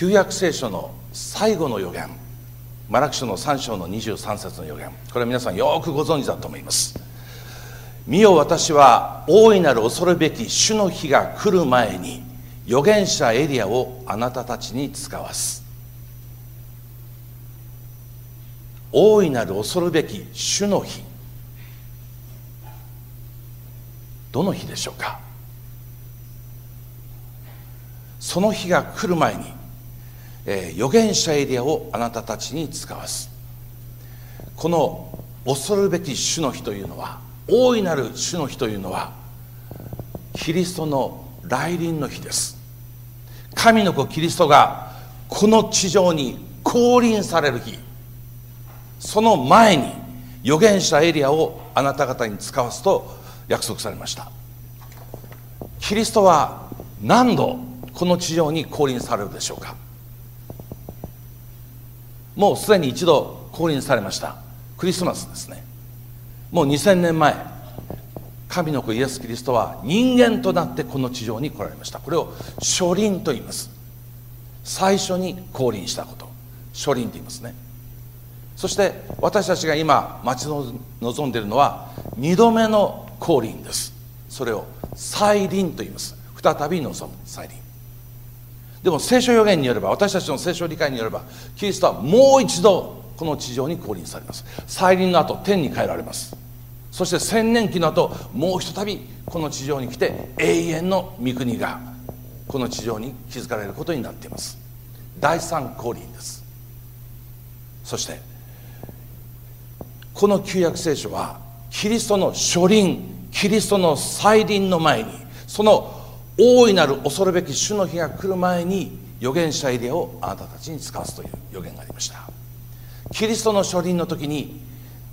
旧約聖書の最後の予言マラク書の3章の23節の予言これは皆さんよくご存知だと思います。見よ私は大いなる恐るべき主の日が来る前に預言者エリアをあなたたちに使わす。大いなる恐るべき主の日。どの日でしょうか？その日が来る前に、え、預言者エリアをあなたたちに使わす。この恐るべき主の日というのは大いなる主の日というのはキリストの来臨の日です。神の子キリストがこの地上に降臨される日。その前に預言者エリアをあなた方に使わすと約束されました。キリストは何度この地上に降臨されるでしょうか。もうすでに一度降臨されました。クリスマスですね。もう2000年前神の子イエス・キリストは人間となってこの地上に来られました。これを初臨と言います。最初に降臨したこと。初臨と言いますね。そして私たちが今待ち望んでいるのは2度目の降臨です。それを再臨と言います。再び望む再臨。でも聖書予言によれば私たちの聖書理解によればキリストはもう一度この地上に降臨されます。再臨の後天に帰られます。そして千年期の後もうひとたびこの地上に来て永遠の御国がこの地上に築かれることになっています。第三降臨です。そしてこの旧約聖書はキリストの初臨キリストの再臨の前にその大いなる恐るべき主の日が来る前に預言者エリアをあなたたちに使わすという予言がありました。キリストの初臨の時に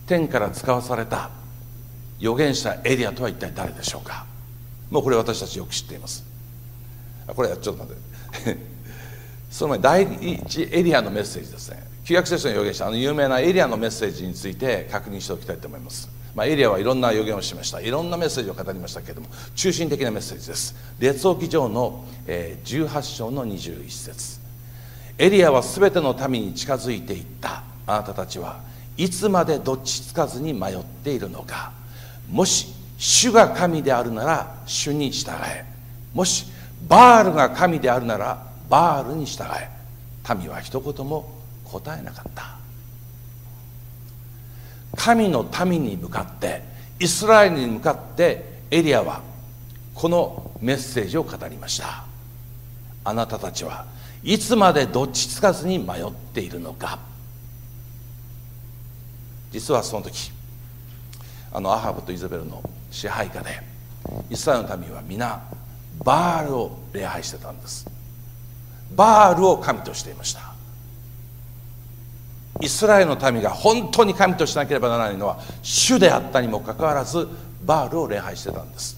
天から使わされた預言者エリアとは一体誰でしょうか？もうこれ私たちよく知っています。これちょっと待って。その前第一エリアのメッセージですね。旧約聖書の預言者あの有名なエリアのメッセージについて確認しておきたいと思います、まあ、エリアはいろんな予言をしました。いろんなメッセージを語りましたけれども中心的なメッセージです。列王記上の、え18章の21節。エリアは全ての民に近づいていった。あなたたちはいつまでどっちつかずに迷っているのか。もし主が神であるなら主に従え。もしバールが神であるならバールに従え。民は一言も答えなかった。神の民に向かってイスラエルに向かってエリアはこのメッセージを語りました。あなたたちはいつまでどっちつかずに迷っているのか。実はその時あのアハブとイザベルの支配下でイスラエルの民は皆バールを礼拝してたんです。バールを神としていました。イスラエルの民が本当に神としなければならないのは主であったにもかかわらずバールを礼拝してたんです。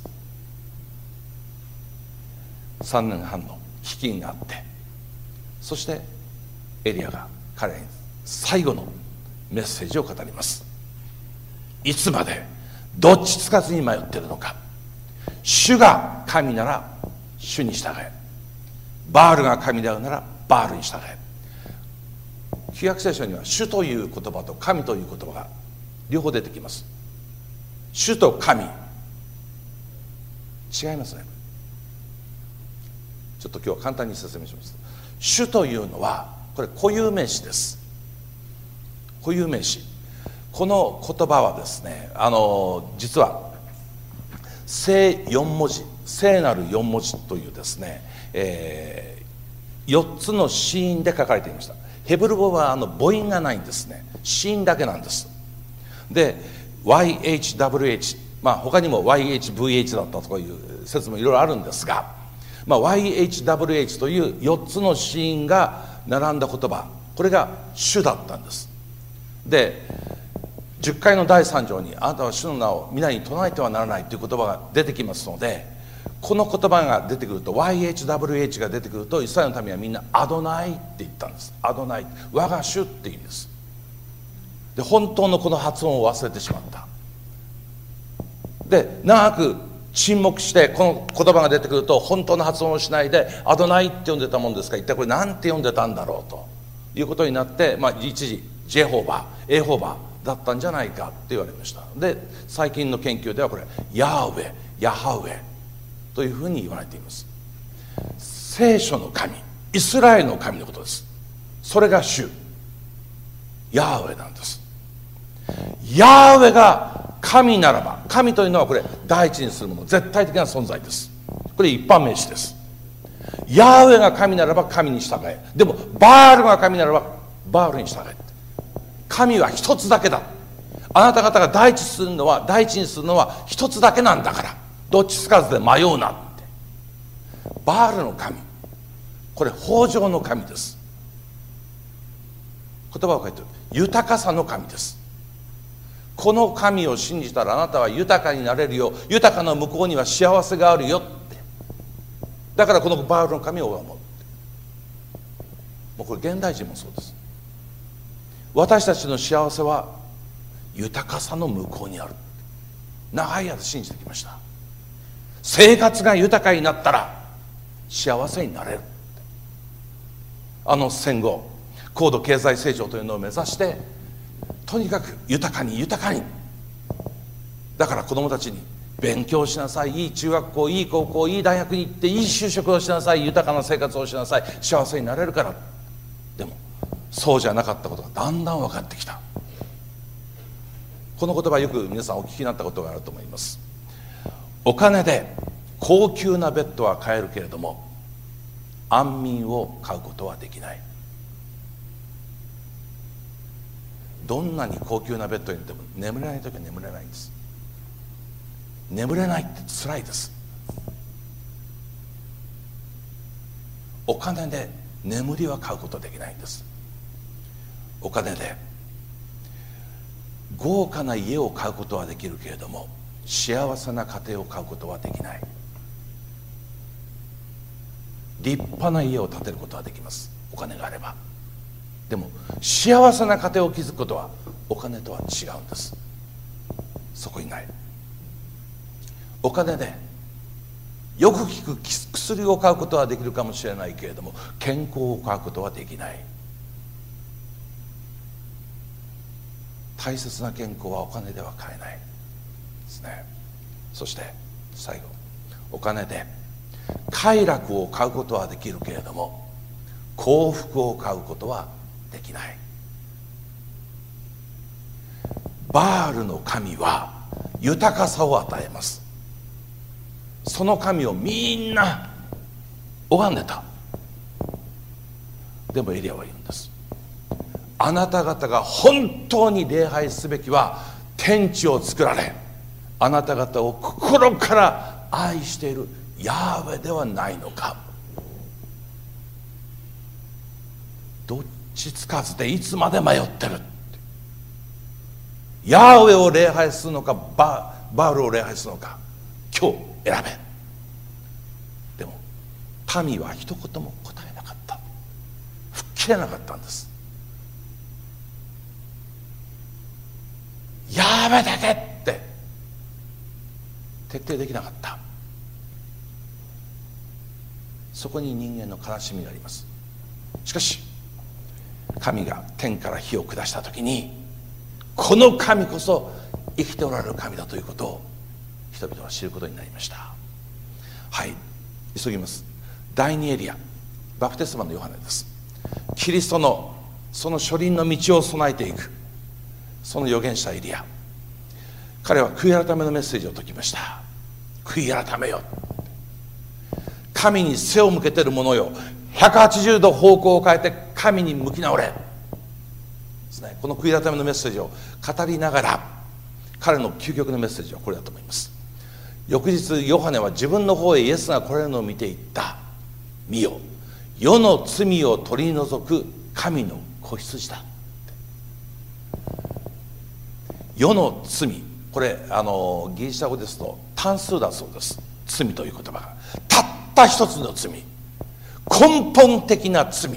3年半の飢饉があってそしてエリアが彼に最後のメッセージを語ります。いつまでどっちつかずに迷ってるのか。主が神なら主に従え。バールが神であるならバールに従え。旧約聖書には主という言葉と神という言葉が両方出てきます。主と神。違いますね。ちょっと今日は簡単に説明します。主というのはこれ固有名詞です。固有名詞。この言葉はですねあの実は聖4文字聖なる4文字というですね、えー、4つのシーンで書かれていました。ヘブル語はあの母音がないんですね。子音だけなんです。で YHWH まあ他にも YHVH だったとかいう説もいろいろあるんですが、まあ、YHWH という4つの子音が並んだ言葉。これが主だったんです。で10回の第3条に「あなたは主の名を皆に唱えてはならない」という言葉が出てきますのでこの言葉が出てくると YHWH が出てくるとイスラエルの民はみんなアドナイって言ったんです。アドナイ。我が主って意味です。で本当のこの発音を忘れてしまった。で長く沈黙してこの言葉が出てくると本当の発音をしないで「アドナイ」って呼んでたもんですか？ら一体これ何て呼んでたんだろうと。いうことになって、まあ、一時ジェホーバーエホーバーだったんじゃないかって言われました。で最近の研究ではこれヤーウェヤハウェというふうに言われています。聖書の神イスラエルの神のことです。それが主ヤーウェなんです。ヤーウェが神ならば神というのはこれ第一にするもの絶対的な存在です。これ一般名詞です。ヤーウェが神ならば神に従え。でもバールが神ならばバールに従え。神は一つだけだ。あなた方が第一するのは第一にするのは一つだけなんだから。どっちつかずで迷うなって。バールの神。これ豊穣の神です。言葉を書いてる。豊かさの神です。この神を信じたらあなたは豊かになれるよ。豊かな向こうには幸せがあるよって。だからこのバールの神を思う。もうこれ現代人もそうです。私たちの幸せは豊かさの向こうにある。長い間信じてきました。生活が豊かになったら幸せになれる。あの戦後高度経済成長というのを目指してとにかく豊かに豊かに。だから子どもたちに勉強しなさい。いい中学校いい高校いい大学に行っていい就職をしなさい。豊かな生活をしなさい。幸せになれるから。でもそうじゃなかったことがだんだん分かってきた。この言葉よく皆さんお聞きになったことがあると思います。お金で高級なベッドは買えるけれども安眠を買うことはできない。どんなに高級なベッドにいても眠れない時は眠れないんです。眠れないって辛いです。お金で眠りは買うことできないんです。お金で豪華な家を買うことはできるけれども幸せな家庭を買うことはできない。立派な家を建てることはできます。お金があれば。でも幸せな家庭を築くことはお金とは違うんです。そこにない。お金でよく効く薬を買うことはできるかもしれないけれども健康を買うことはできない。大切な健康はお金では買えない。ですね。そして最後。お金で快楽を買うことはできるけれども幸福を買うことはできない。バールの神は豊かさを与えます。その神をみんな拝んでた。でもエリアは言うんです。あなた方が本当に礼拝すべきは天地を作られあなた方を心から愛しているヤーウェではないのか。どっちつかずでいつまで迷ってるヤーウェを礼拝するのかババールを礼拝するのか。今日選べ。でも民は一言も答えなかった。吹っ切れなかったんです。ヤーウェだけって。徹底できなかった。そこに人間の悲しみがあります。しかし神が天から火を下した時にこの神こそ生きておられる神だということを人々は知ることになりました。はい。急ぎます。第2エリアバプテスマのヨハネです。キリストのその書輪の道を備えていく。その預言者エリア。彼は悔い改めのメッセージを説きました。悔い改めよ。神に背を向けてる者よ。180度方向を変えて神に向き直れ。ですね。この悔い改めのメッセージを語りながら彼の究極のメッセージはこれだと思います。翌日ヨハネは自分の方へイエスが来れるのを見ていった。見よ。世の罪を取り除く神の子羊だ。世の罪これあのギリシャ語ですと単数だそうです。罪という言葉が。たった一つの罪。根本的な罪。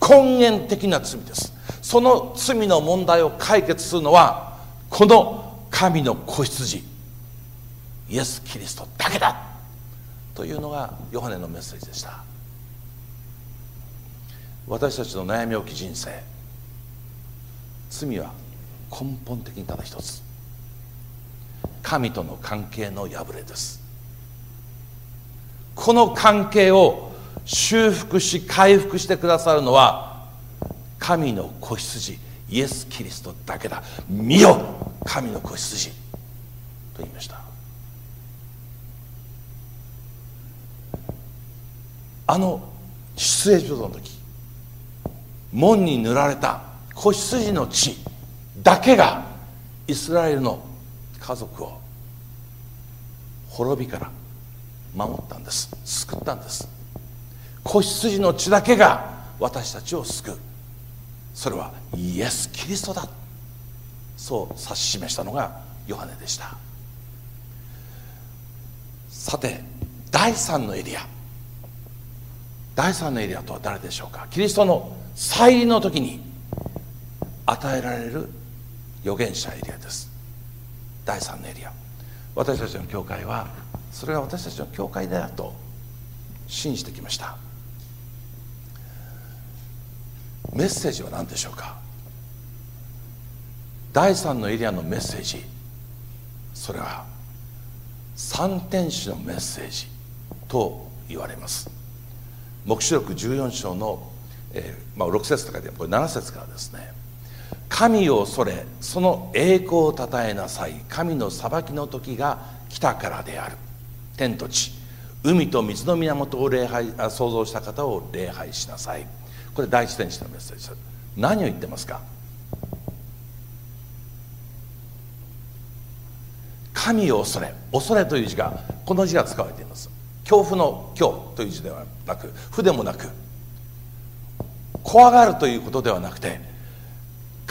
根源的な罪です。その罪の問題を解決するのはこの神の子羊。イエス・キリストだけだ。というのがヨハネのメッセージでした。私たちの悩み置き人生。罪は根本的にただ一つ。神との関係の破れです。この関係を修復し回復してくださるのは神の子羊イエス・キリストだけだ。見よ神の子羊と言いました。あの出エジプトの時門に塗られた子羊の血だけがイスラエルの家族を滅びから守ったんです。救ったんです。子羊の血だけが私たちを救う。それはイエス・キリストだ。そう指し示したのがヨハネでした。さて第3のエリア。第3のエリアとは誰でしょうか？キリストの再臨の時に与えられる預言者エリアです。第3のエリア。私たちの教会はそれが私たちの教会だと信じてきました。メッセージは何でしょうか？第3のエリアのメッセージ。それは三天使のメッセージと言われます。黙示録14章の、えーまあ、6節とかでこれ7節からですね。神を恐れその栄光をたたえなさい。神の裁きの時が来たからである。天と地。海と水の源を礼拝創造した方を礼拝しなさい。これ第一天使のメッセージです。何を言ってますか？神を恐れ。恐れという字がこの字が使われています。恐怖の恐という字ではなく負でもなく怖がるということではなくて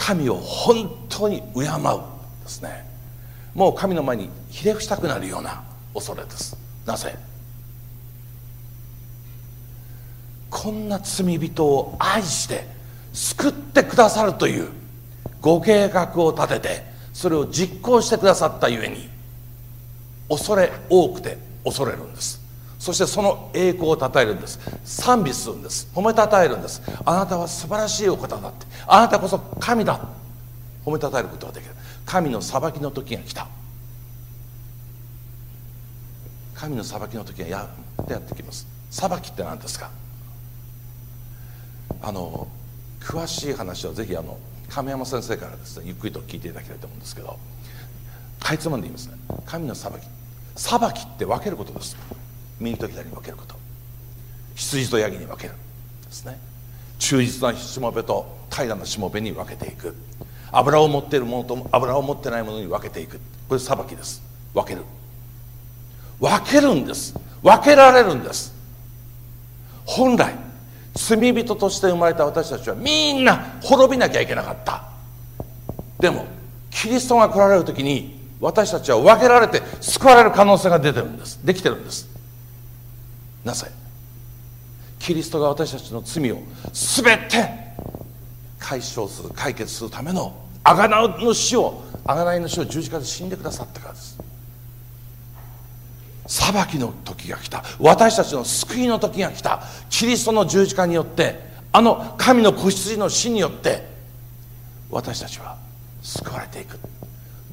神を本当に敬うですね。もう神の前にひれ伏したくなるような恐れです。なぜ？こんな罪人を愛して救ってくださるというご計画を立ててそれを実行してくださったゆえに恐れ多くて恐れるんです。そしてその栄光をたたえるんです。賛美するんです。褒めたたえるんです。あなたは素晴らしいお方だって。あなたこそ神だ。褒めたたえることができる。神の裁きの時が来た。神の裁きの時がやってやってきます。裁きって何ですか？あの詳しい話はぜひあの亀山先生からですねゆっくりと聞いていただきたいと思うんですけどかいつまんで言いますね。神の裁き。裁きって分けることです。右と左に分けること。羊とヤギに分ける。ですね。忠実なしもべと平らなしもべに分けていく。油を持っているものと油を持ってないものに分けていく。これ裁きです。分ける。分けるんです。分けられるんです。本来罪人として生まれた私たちはみんな滅びなきゃいけなかった。でもキリストが来られる時に私たちは分けられて救われる可能性が出てるんです。できてるんです。なぜキリストが私たちの罪を全て解消する解決するための贖いの死を贖いの死を十字架で死んでくださったからです。裁きの時が来た。私たちの救いの時が来た。キリストの十字架によってあの神の子羊の死によって私たちは救われていく。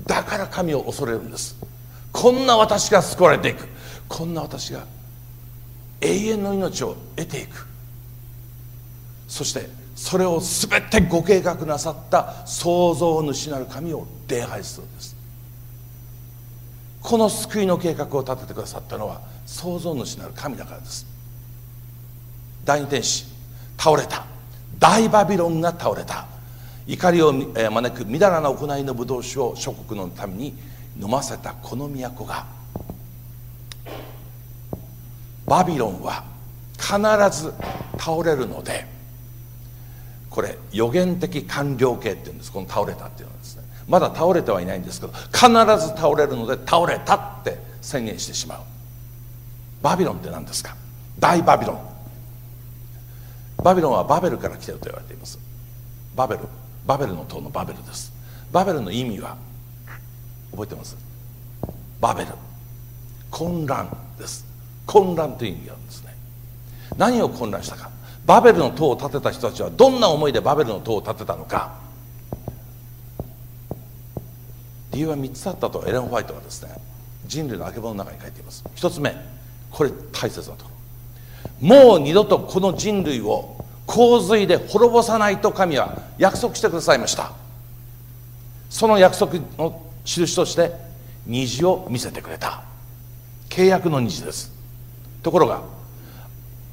だから神を恐れるんです。こんな私が救われていく。こんな私が永遠の命を得ていく。そしてそれを全てご計画なさった創造主なる神を礼拝するんです。この救いの計画を立ててくださったのは創造主なる神だからです。第二天使倒れた。大バビロンが倒れた。怒りを招くみだらな行いの武道酒を諸国のために飲ませたこの都がバビロンは必ず倒れるのでこれ予言的完了形っていうんです。この倒れたっていうのはですね。まだ倒れてはいないんですけど必ず倒れるので倒れたって宣言してしまう。バビロンって何ですか？大バビロン。バビロンはバベルから来てると言われています。バベル。バベルの塔のバベルです。バベルの意味は覚えてます？バベル。混乱です。混乱という意味があるんですね。何を混乱したか。バベルの塔を建てた人たちはどんな思いでバベルの塔を建てたのか。理由は3つあったとエレン・ホワイトはですね人類のあけぼのの中に書いています。1つ目これ大切なところ。もう二度とこの人類を洪水で滅ぼさないと神は約束してくださいました。その約束の印として虹を見せてくれた。契約の虹です。ところが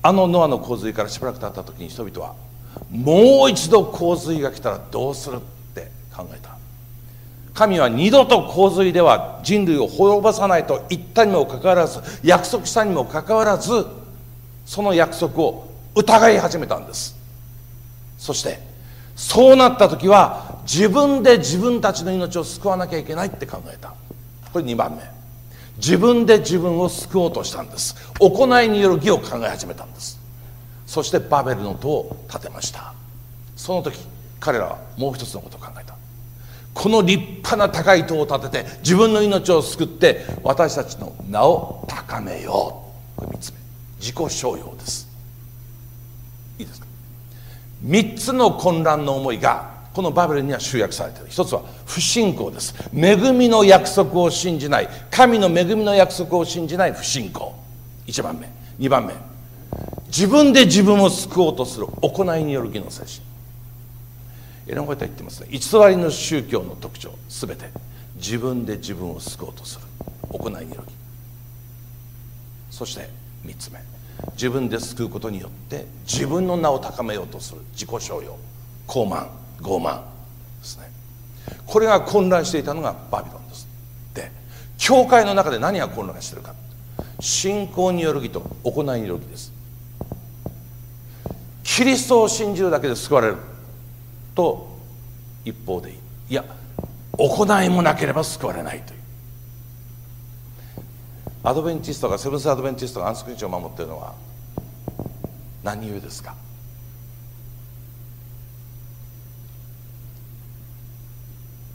あのノアの洪水からしばらく経った時に人々はもう一度洪水が来たらどうするって考えた。神は二度と洪水では人類を滅ぼさないと言ったにもかかわらず約束したにもかかわらずその約束を疑い始めたんです。そしてそうなった時は自分で自分たちの命を救わなきゃいけないって考えた。これ2番目。自分で自分を救おうとしたんです。行いによる義を考え始めたんです。そしてバベルの塔を建てました。その時彼らはもう一つのことを考えた。この立派な高い塔を建てて自分の命を救って私たちの名を高めよう。これ3つ目。自己商用です。いいですか？3つの混乱の思いがこのバベルには集約されている。一つは不信仰です。恵みの約束を信じない。神の恵みの約束を信じない不信仰。1番目。2番目。自分で自分を救おうとする行いによる義の精神。エレン・ホイトは言ってますね。偽りの宗教の特徴すべて。自分で自分を救おうとする。行いによる義。そして3つ目。自分で救うことによって自分の名を高めようとする。自己商用傲慢。傲慢ですね。これが混乱していたのがバビロンです。で教会の中で何が混乱してるか。信仰による義と行いによる義です。キリストを信じるだけで救われると一方でいや行いもなければ救われないという。アドベンチストがセブンス・アドベンチストが安息日を守っているのは何故ですか？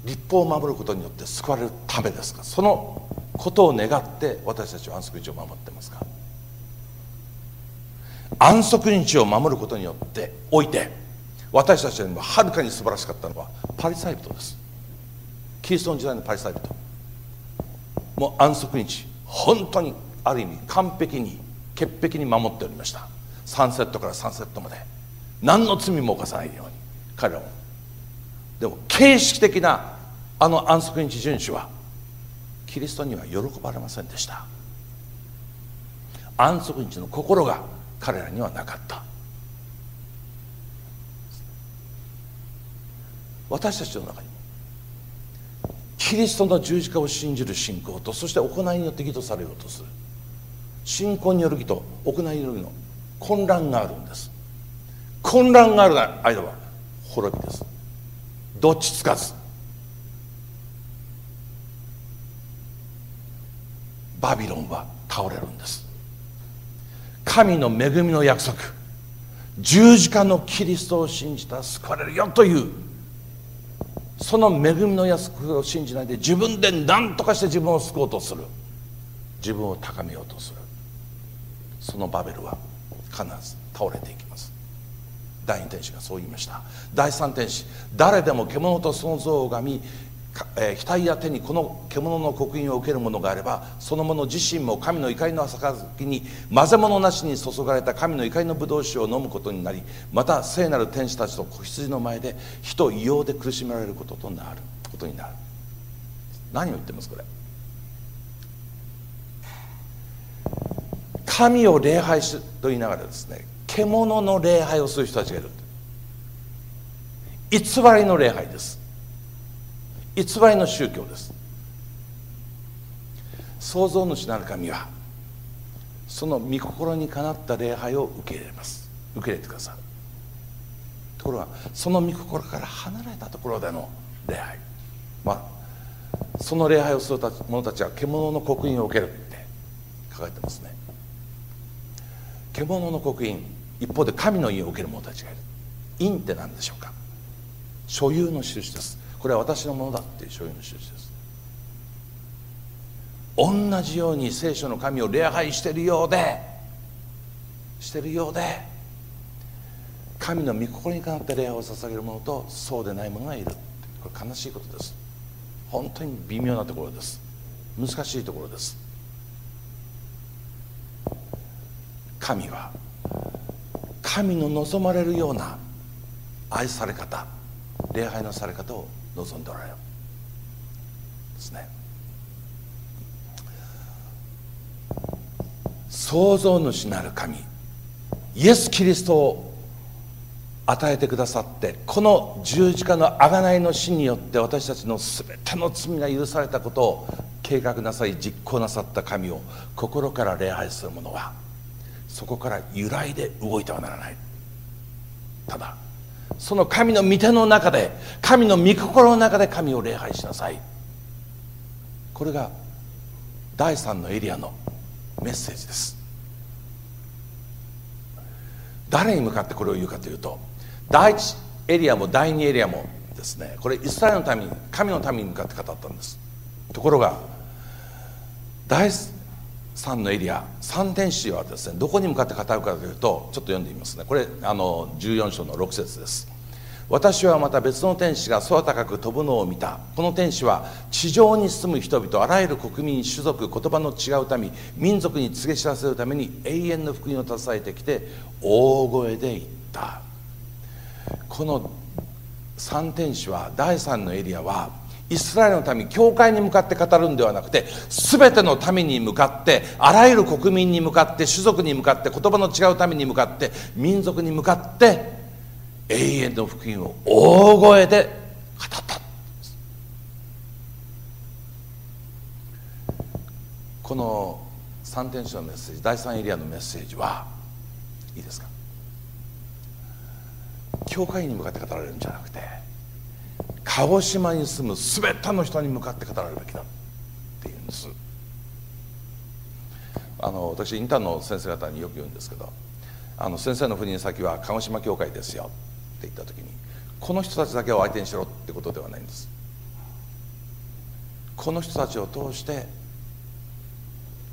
立法を守ることによって救われるためですか？そのことを願って私たちは安息日を守ってますか？安息日を守ることによっておいて私たちよりもはるかに素晴らしかったのはパリサイ人です。キリストの時代のパリサイ人。もう安息日本当にある意味完璧に潔癖に守っておりました。サンセットからサンセットまで。何の罪も犯さないように彼らもでも形式的なあの安息日遵守はキリストには喜ばれませんでした。安息日の心が彼らにはなかった。私たちの中にキリストの十字架を信じる信仰とそして行いによって義とされようとする信仰による義と行いによる義の混乱があるんです。混乱がある間は滅びです。どっちつかず。バビロンは倒れるんです。神の恵みの約束。十字架のキリストを信じたら救われるよという。その恵みの約束を信じないで自分で何とかして自分を救おうとする。自分を高めようとする。そのバベルは必ず倒れていきます。第二天使がそう言いました。第三天使誰でも獣とその像を拝みえー、額や手にこの獣の刻印を受けるものがあればその者自身も神の怒りの杯に混ぜ物なしに注がれた神の怒りの葡萄酒を飲むことになりまた聖なる天使たちと子羊の前で火と異様で苦しめられることとなることになる。何を言ってますこれ？神を礼拝しと言いながらですね獣の礼拝をする人たちがいる。偽りの礼拝です。偽りの宗教です。創造主なる神はその御心にかなった礼拝を受け入れます。受け入れてくださる。ところがその御心から離れたところでの礼拝。まあその礼拝をする者たちは獣の刻印を受けるって書かれてますね。獣の刻印。一方で神の印を受ける者たちがいる。印って何でしょうか？所有の印です。これは私のものだっていう所有の印です。同じように聖書の神を礼拝してるようでしてるようで神の御心にかなって礼拝を捧げる者とそうでない者がいる。これ悲しいことです。本当に微妙なところです。難しいところです。神は神の望まれるような愛され方礼拝のされ方を望んでおられる。ですね。創造主なる神イエス・キリストを与えてくださってこの十字架の贖いの死によって私たちの全ての罪が許されたことを計画なさい実行なさった神を心から礼拝する者はそこから揺らいで動いてはならない。ただその神の御手の中で神の御心の中で神を礼拝しなさい。これが第3のエリアのメッセージです。誰に向かってこれを言うかというと第1エリアも第2エリアもですねこれイスラエルのために神のために向かって語ったんです。ところが第3のエリア三天使はですねどこに向かって語るかというとちょっと読んでみますね。これあの14章の6節です。私はまた別の天使が空高く飛ぶのを見た。この天使は地上に住む人々あらゆる国民種族言葉の違う民民族に告げ知らせるために永遠の福音を携えてきて大声で言った。この三天使は第3のエリアはイスラエルの民教会に向かって語るんではなくて全ての民に向かってあらゆる国民に向かって種族に向かって言葉の違う民に向かって民族に向かって永遠の福音を大声で語った。この三天使のメッセージ第三エリアのメッセージはいいですか？教会に向かって語られるんじゃなくて鹿児島に住む全ての人に向かって語られるべきだっていうんです。あの私インターンの先生方によく言うんですけどあの先生の赴任先は鹿児島教会ですよって言った時にこの人たちだけを相手にしろってことではないんです。この人たちを通して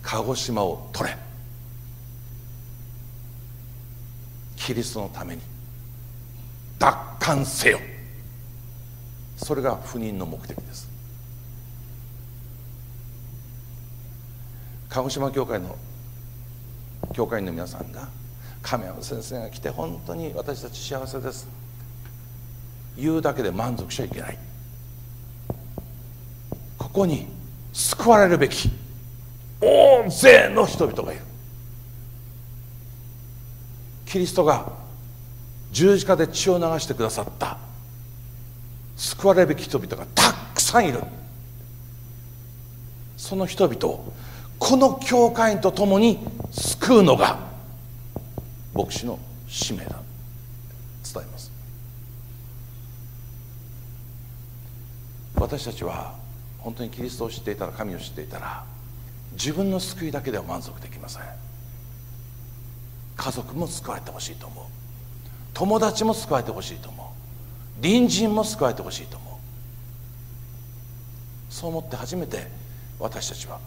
鹿児島を取れ。キリストのために奪還せよ。それが赴任の目的です。鹿児島教会の教会員の皆さんが亀山先生が来て本当に私たち幸せです。言うだけで満足しちゃいけない。ここに救われるべき大勢の人々がいる。キリストが十字架で血を流してくださった救われるべき人々がたくさんいる。その人々をこの教会員と共に救うのが牧師の使命だ。伝えます。私たちは本当にキリストを知っていたら神を知っていたら自分の救いだけでは満足できません。家族も救われてほしいと思う。友達も救われてほしいと思う。隣人も救われてほしいと思う。そう思って初めて私たちは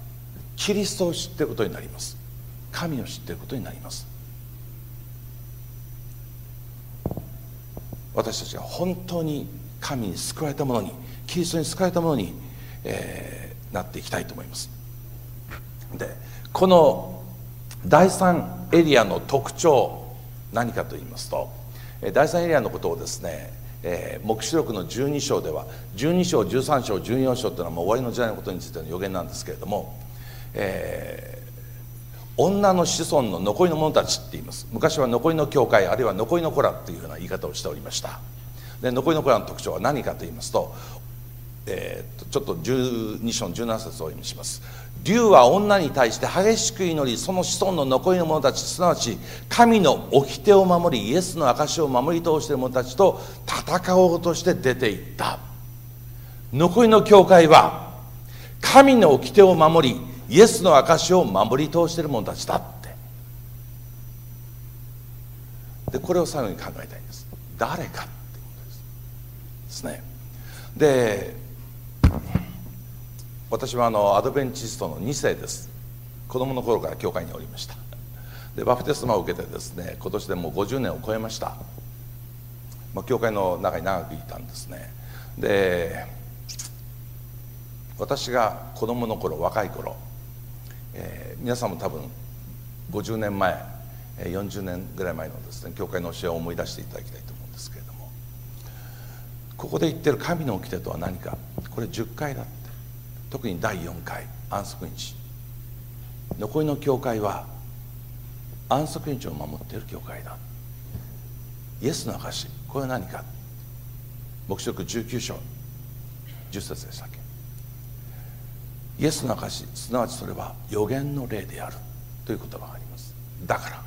キリストを知っていることになります。神を知っていることになります。私たちが本当に神に救われたものにキリストに救われたものに、えー、なっていきたいと思います。でこの第3エリアの特徴何かと言いますと第3エリアのことをですね、えー、黙示録の12章では12章13章14章というのはもう終わりの時代のことについての予言なんですけれども、えー女の子孫の残りの者たちって言います。昔は残りの教会あるいは残りの子らっていうような言い方をしておりました。で残りの子らの特徴は何かと言いますと,、えー、ちょっと12章の17節を読みします。竜は女に対して激しく祈りその子孫の残りの者たちすなわち神の掟を守りイエスの証を守り通している者たちと戦おうとして出ていった。残りの教会は神の掟を守りイエスの証を守り通している者たちだって。でこれを最後に考えたいんです。誰かってことです。ですね。で私はあのアドベンチストの2世です。子供の頃から教会におりました。でバプテスマを受けてですね今年でもう50年を超えました、まあ、教会の中に長くいたんですね。で私が子供の頃若い頃、えー、皆さんも多分50年前40年ぐらい前のですね教会の教えを思い出していただきたいと思うんですけれどもここで言ってる神の掟とは何かこれ10回だって特に第4回安息日。残りの教会は安息日を守っている教会だ。イエスの証これは何か。黙示録19章10節でしたっけ。イエスの証すなわちそれは予言の霊である。という言葉があります。だから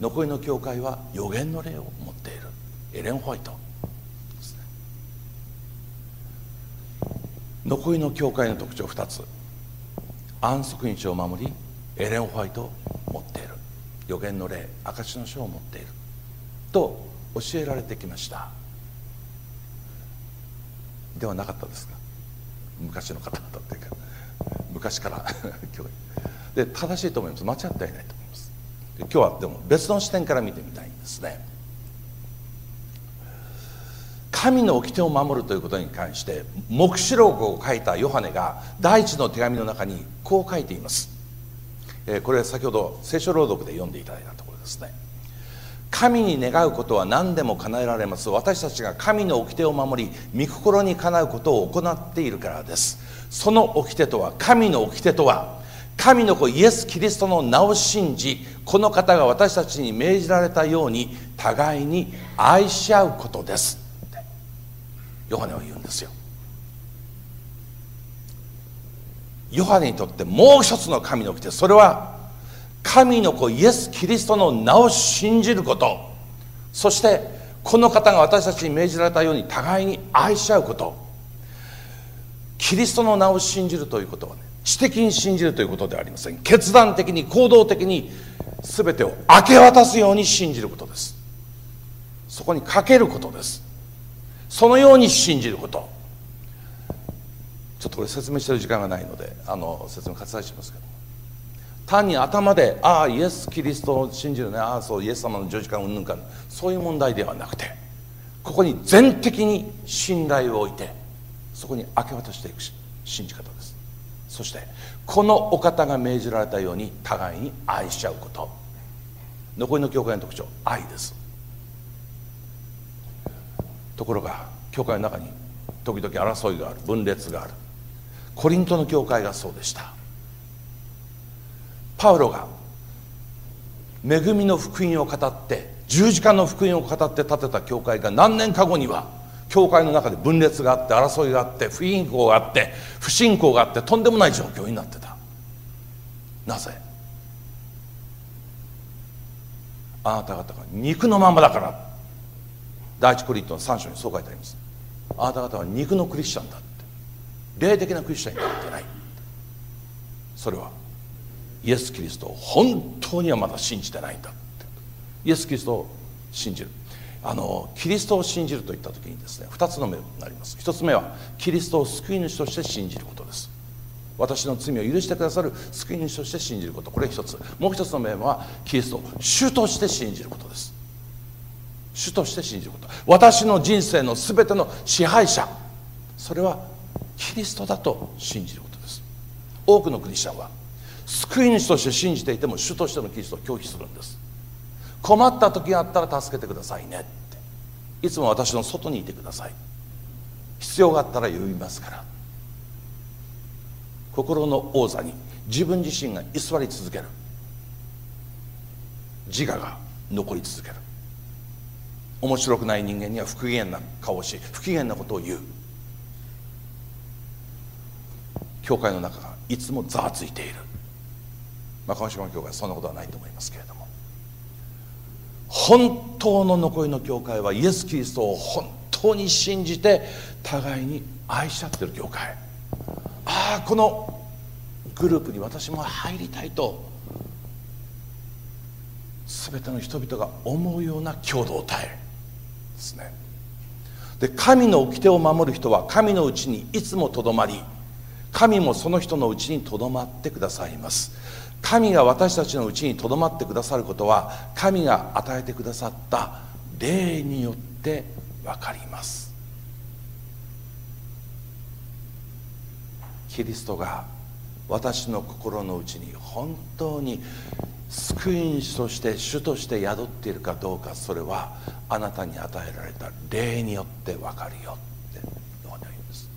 残りの教会は予言の霊を持っている。エレン・ホワイトですね残りの教会の特徴2つ。安息日を守りエレン・ホワイトを持っている。予言の霊証の書を持っている。と教えられてきました。ではなかったですか？昔の方々っていうか。昔から。で正しいと思います。間違ってはいないと思います。今日はでも別の視点から見てみたいんですね。神の掟を守るということに関して黙示録を書いたヨハネが第一の手紙の中にこう書いています、これは先ほど聖書朗読で読んでいただいたところですね。神に願うことは何でも叶えられます。私たちが神の掟を守り御心にかなうことを行っているからです。その掟とは神の掟とは神の子イエス・キリストの名を信じこの方が私たちに命じられたように互いに愛し合うことです。ヨハネは言うんですよ。ヨハネにとってもう一つの神の掟それは神の子イエス・キリストの名を信じること。そしてこの方が私たちに命じられたように互いに愛し合うこと。キリストの名を信じるということはね知的に信じるということではありません。決断的に行動的に全てを明け渡すように信じることです。そこにかけることです。そのように信じること。ちょっとこれ説明してる時間がないのであの説明割愛しますけど。単に頭でああイエス・キリストを信じるねああそうイエス様の十字架うんぬんかそういう問題ではなくてここに全的に信頼を置いてそこに明け渡していく信じ方です。そしてこのお方が命じられたように互いに愛しちゃうこと。残りの教会の特徴愛です。ところが教会の中に時々争いがある分裂がある。コリントの教会がそうでした。パウロが恵みの福音を語って十字架の福音を語って建てた教会が何年か後には教会の中で分裂があって争いがあって不信仰があって不信仰があってとんでもない状況になってた。なぜ？あなた方が肉のままだから第一コリントの3章にそう書いてあります。あなた方は肉のクリスチャンだって。霊的なクリスチャンになってないそれはイエス・キリストを本当にはまだ信じてないんだイエス・キリストを信じる。あのキリストを信じるといった時にですね2つの目になります。1つ目はキリストを救い主として信じることです。私の罪を許してくださる救い主として信じること。これ一つ。もう一つの面はキリストを主として信じることです。主として信じること。私の人生の全ての支配者。それはキリストだと信じることです。多くのクリスチャンは救い主として信じていても主としてのキリストを拒否するんです。困った時があったら助けてくださいねって。いつも私の外にいてください。必要があったら呼びますから。心の王座に自分自身が居座り続ける。自我が残り続ける。面白くない人間には不機嫌な顔をし不機嫌なことを言う。教会の中がいつもざわついている。まあ、鹿児島教会はそんなことはないと思いますけれども。本当の残りの教会はイエス・キリストを本当に信じて互いに愛し合ってる教会。ああこのグループに私も入りたいと全ての人々が思うような共同体。ですね。で神の掟を守る人は神のうちにいつもとどまり神もその人のうちにとどまってくださいます。神が私たちのうちにとどまってくださることは神が与えてくださった霊によって分かります。キリストが私の心の内に本当に救い主として主として宿っているかどうかそれはあなたに与えられた霊によって分かるよって言うんです。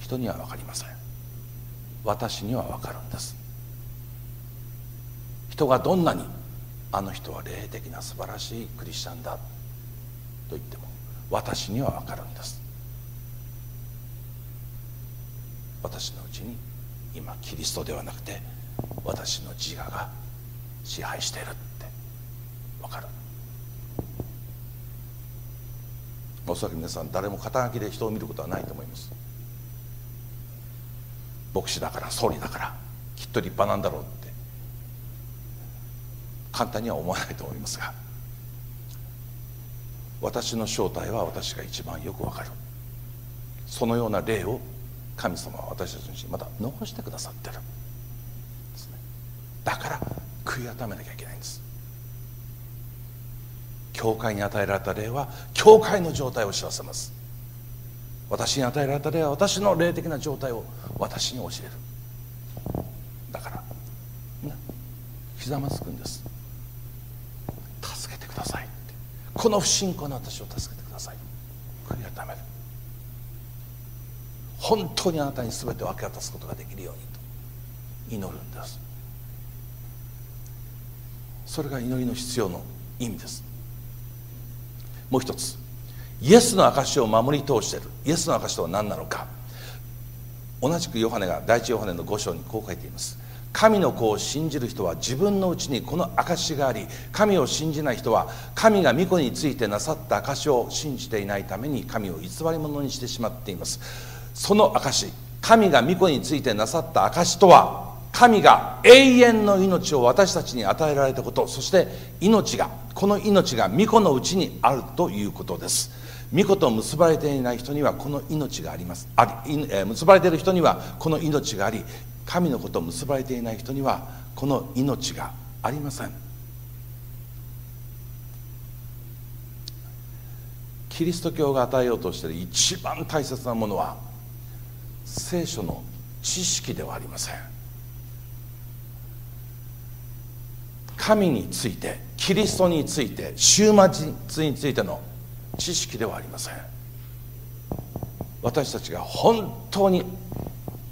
人には分かりません。私には分かるんです。人がどんなにあの人は霊的な素晴らしいクリスチャンだと言っても私には分かるんです。私のうちに今キリストではなくて私の自我が支配しているって。分かる？おそらく皆さん誰も肩書きで人を見ることはないと思います。牧師だから総理だからきっと立派なんだろうって。簡単には思わないと思いますが私の正体は私が一番よくわかる。そのような例を神様は私たちにまた残してくださってる、だから悔い改めなきゃいけないんです。教会に与えられた霊は教会の状態を知らせます。私に与えられた霊は私の霊的な状態を私に教える。だからねひざまずくんです。助けてくださいこの不信仰の私を助けてください。悔い改める。本当にあなたに全てを明け渡すことができるようにと祈るんです。それが祈りの必要の意味です。もう一つ。イエスの証を守り通している。イエスの証とは何なのか。同じくヨハネが第一ヨハネの5章にこう書いています。神の子を信じる人は自分のうちにこの証があり神を信じない人は神が御子についてなさった証を信じていないために神を偽り者にしてしまっています。その証神が御子についてなさった証とは神が永遠の命を私たちに与えられたことそして命がこの命が御子のうちにあるということです。御子と結ばれていない人にはこの命があります。あり、え結ばれている人にはこの命があり神の子と結ばれていない人にはこの命がありません。キリスト教が与えようとしている一番大切なものは聖書の知識ではありません。神についてキリストについて終末についての知識ではありません。私たちが本当に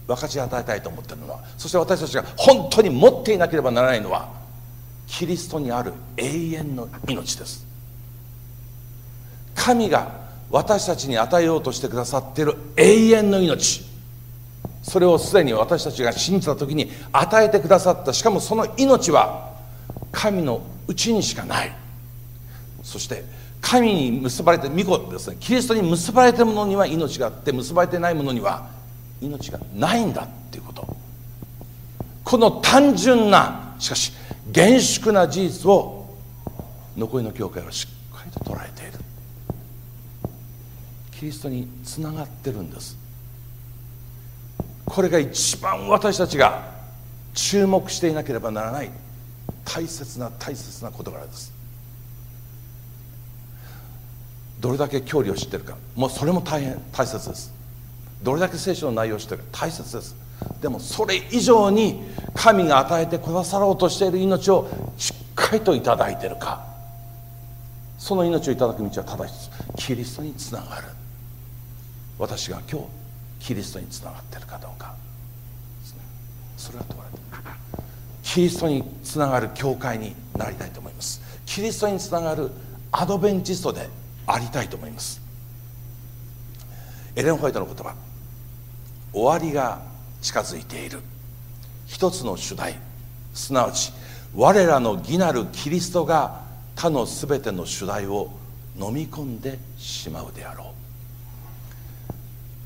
分かち与えたいと思っているのはそして私たちが本当に持っていなければならないのはキリストにある永遠の命です。神が私たちに与えようとしてくださっている永遠の命。それをすでに私たちが信じた時に与えてくださった。しかもその命は神のうちにしかない。そして神に結ばれて御子ですね。キリストに結ばれてるものには命があって結ばれてないものには命がないんだっていうこと。この単純なしかし厳粛な事実を残りの教会はしっかりと捉えている。キリストにつながってるんです。これが一番私たちが注目していなければならない。大切な大切な事柄です。どれだけ教理を知ってるか。もうそれも大変大切です。どれだけ聖書の内容を知ってるか大切です。でもそれ以上に神が与えてくださろうとしている命をしっかりと頂いてるか。その命をいただく道はただ一つキリストにつながる。私が今日キリストにつながってるかどうかそれは問われているキリストにつながる教会になりたいと思います。キリストにつながるアドベンチストでありたいと思います。エレン・ホワイトの言葉。終わりが近づいている。一つの主題。すなわち我らの義なるキリストが他の全ての主題を飲み込んでしまうであろう。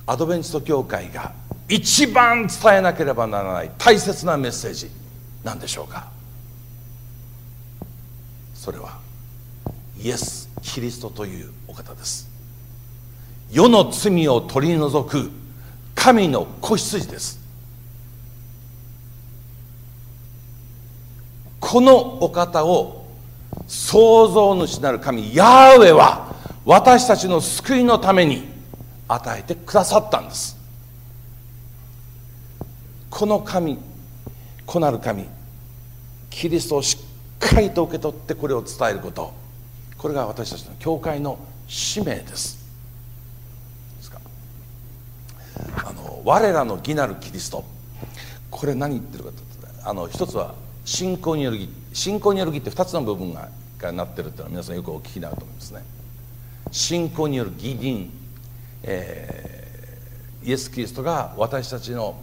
アドベンチスト教会が一番伝えなければならない大切なメッセージ。何でしょうか？それはイエス・キリストというお方です。世の罪を取り除く神の子羊です。このお方を創造主なる神ヤーウェは私たちの救いのために与えてくださったんです。この神子なる神キリストをしっかりと受け取ってこれを伝えること。これが私たちの教会の使命です。あの我らの義なるキリスト。これ何言ってるかとあの一つは信仰による義信仰による義って2つの部分ががなってるっていうのは皆さんよくお聞きになると思いますね。信仰による義人、えー、イエス・キリストが私たちの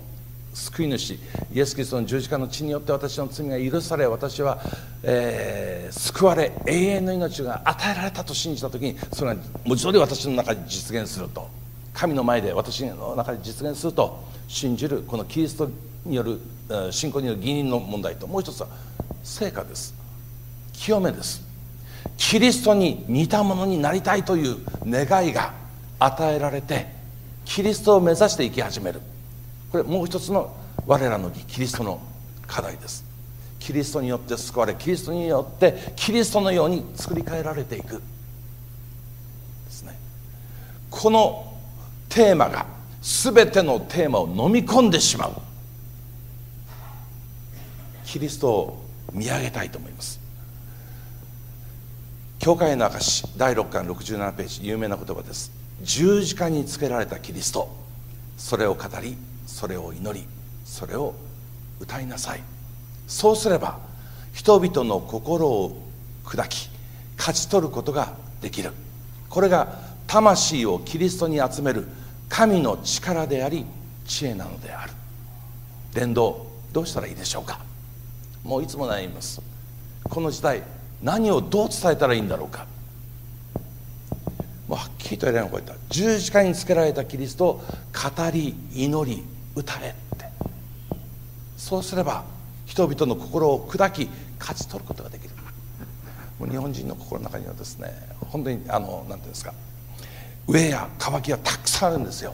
救い主イエス・キリストの十字架の血によって私の罪が許され私は、えー、救われ永遠の命が与えられたと信じた時にそれは文字通り私の中に実現すると。神の前で私の中で実現すると信じるこのキリストによる信仰による義人の問題と。もう一つは成果です。清めです。キリストに似たものになりたいという願いが与えられてキリストを目指して生き始める。これもう一つの我らの義キリストの課題です。キリストによって救われキリストによってキリストのように作り変えられていくですね。このテーマが全てのテーマを飲み込んでしまう。キリストを見上げたいと思います。教会の証第6巻67ページ有名な言葉です。十字架につけられたキリスト。それを語りそれを祈りそれを歌いなさい。そうすれば人々の心を砕き勝ち取ることができる。これが魂をキリストに集める神の力であり知恵なのである。伝道どうしたらいいでしょうか。もういつも悩みます。この時代何をどう伝えたらいいんだろうか。もうはっきりとエレンを超えた。十字架につけられたキリストを語り祈り歌えって。そうすれば人々の心を砕き勝ち取ることができる。もう日本人の心の中にはですね本当にあの何て言うんですか。上や渇きはたくさんあるんですよ。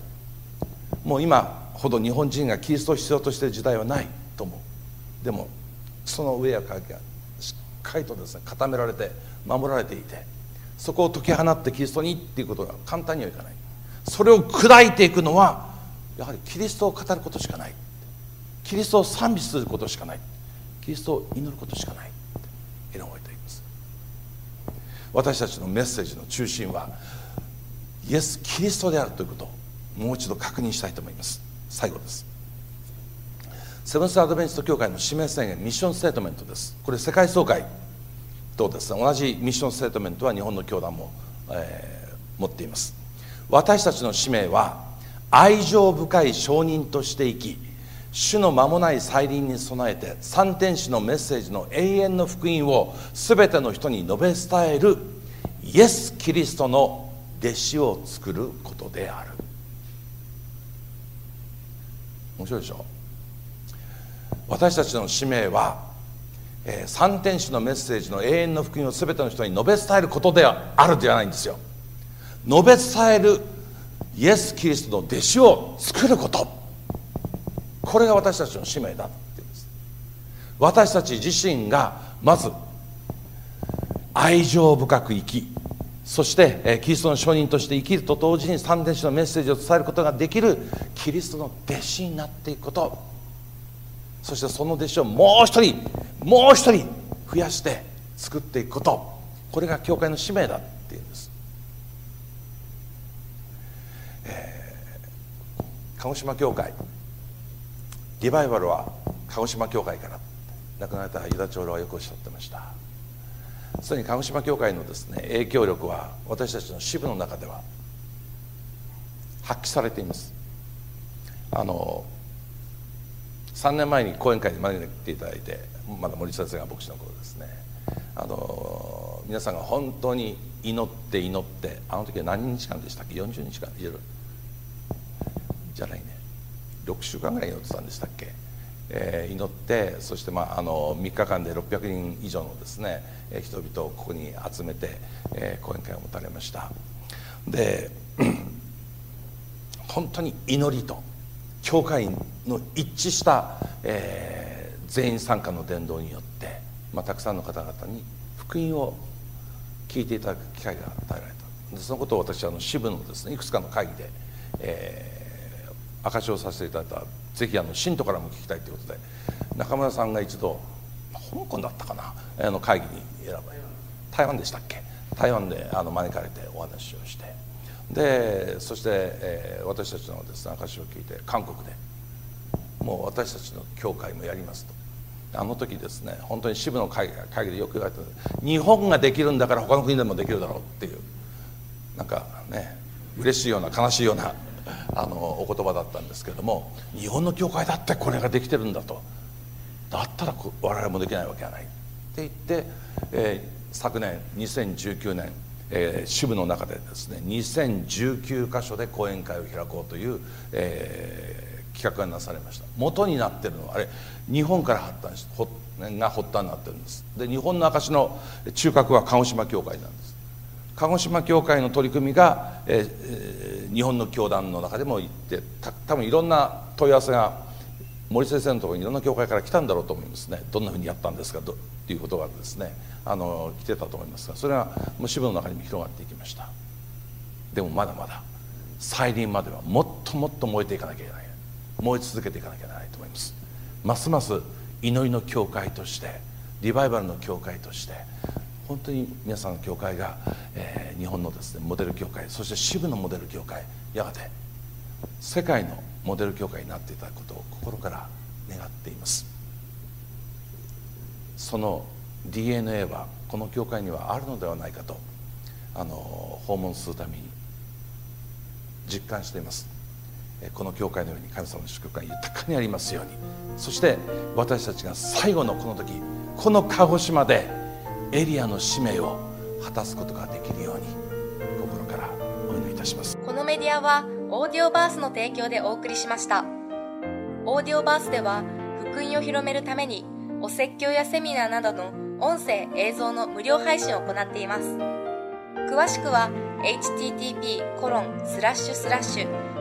もう今ほど日本人がキリストを必要としている時代はないと思う。でもその上や渇きがしっかりとですね固められて守られていてそこを解き放ってキリストにっていうことが簡単にはいかない。それを砕いていくのはやはりキリストを語ることしかない。キリストを賛美することしかない。キリストを祈ることしかない。って覚えています。私たちのメッセージの中心はイエス・キリストであるということをもう一度確認したいと思います。最後です。セブンス・アドベンチスト教会の指名宣言ミッションステートメントです。これ世界総会。とです？ね同じミッションステートメントは日本の教団も、えー、持っています。私たちの使命は愛情深い証人として生き主の間もない再臨に備えて三天使のメッセージの永遠の福音を全ての人に述べ伝えるイエス・キリストの弟子を作ることである。面白いでしょ？私たちの使命は、えー、三天使のメッセージの永遠の福音を全ての人に述べ伝えることではあるではないんですよ。述べ伝えるイエス・キリストの弟子を作ること。これが私たちの使命だって言うんです。私たち自身がまず愛情深く生きそして、えキリストの証人として生きると同時に三天使のメッセージを伝えることができるキリストの弟子になっていくこと。そしてその弟子をもう一人もう一人増やして作っていくこと。これが教会の使命だっていうんです、えー、鹿児島教会。リバイバルは鹿児島教会から。亡くなられたユダ長老はよくおっしゃってました。すでに鹿児島教会のですね影響力は私たちの支部の中では。発揮されています。あの3年前に講演会に招いていただいてまだ森先生が牧師の頃ですね。あの皆さんが本当に祈って祈ってあの時は何日間でしたっけ？40日間。じゃないね。6週間ぐらい祈ってたんでしたっけ？えー、祈ってそして、まあ、あの3日間で600人以上のですね、人々をここに集めて、えー、講演会を持たれました。で本当に祈りと教会の一致した、えー、全員参加の伝道によって、まあ、たくさんの方々に福音を聞いていただく機会が与えられた。でそのことを私はあの支部のですねいくつかの会議で、えー、証しをさせていただいた。ぜひあの信徒からも聞きたいということで中村さんが一度香港だったかなあの会議に選ばれ台湾でしたっけ？台湾であの招かれてお話をして。でそして、えー、私たちのですね証を聞いて韓国でもう私たちの教会もやりますと。あの時ですね本当に支部の会議でよく言われた日本ができるんだから他の国でもできるだろうっていうなんかね嬉しいような悲しいようなあのお言葉だったんですけども日本の教会だってこれができてるんだと。だったら我々もできないわけがないって言って、えー、昨年2019年、えー、支部の中でですね2019箇所で講演会を開こうという、えー企画がなされました。元になってるのはあれ日本から発端しが発端になってるんです。で日本の証の中核は鹿児島教会なんです。鹿児島教会の取り組みが、えー、日本の教団の中でも行ってた多分いろんな問い合わせが森先生のところにいろんな教会から来たんだろうと思いますね。どんなふうにやったんですかということがですねあの来てたと思いますがそれはもう支部の中にも広がっていきました。でもまだまだ再臨まではもっともっと燃えていかなきゃいけない。燃え続けていかなきゃならないと思います。ますます祈りの教会としてリバイバルの教会として本当に皆さんの教会が、えー、日本のですねモデル教会そして支部のモデル教会やがて世界のモデル教会になっていただくことを心から願っています。その DNA はこの教会にはあるのではないかとあの訪問するために実感しています。この教会のように神様の祝福が豊かにありますように。そして私たちが最後のこの時この鹿児島でエリアの使命を果たすことができるように心からお祈りいたします。このメディアはオーディオバースの提供でお送りしました。オーディオバースでは福音を広めるためにお説教やセミナーなどの音声映像の無料配信を行っています。詳しくは http コロンスラッシュスラッシュ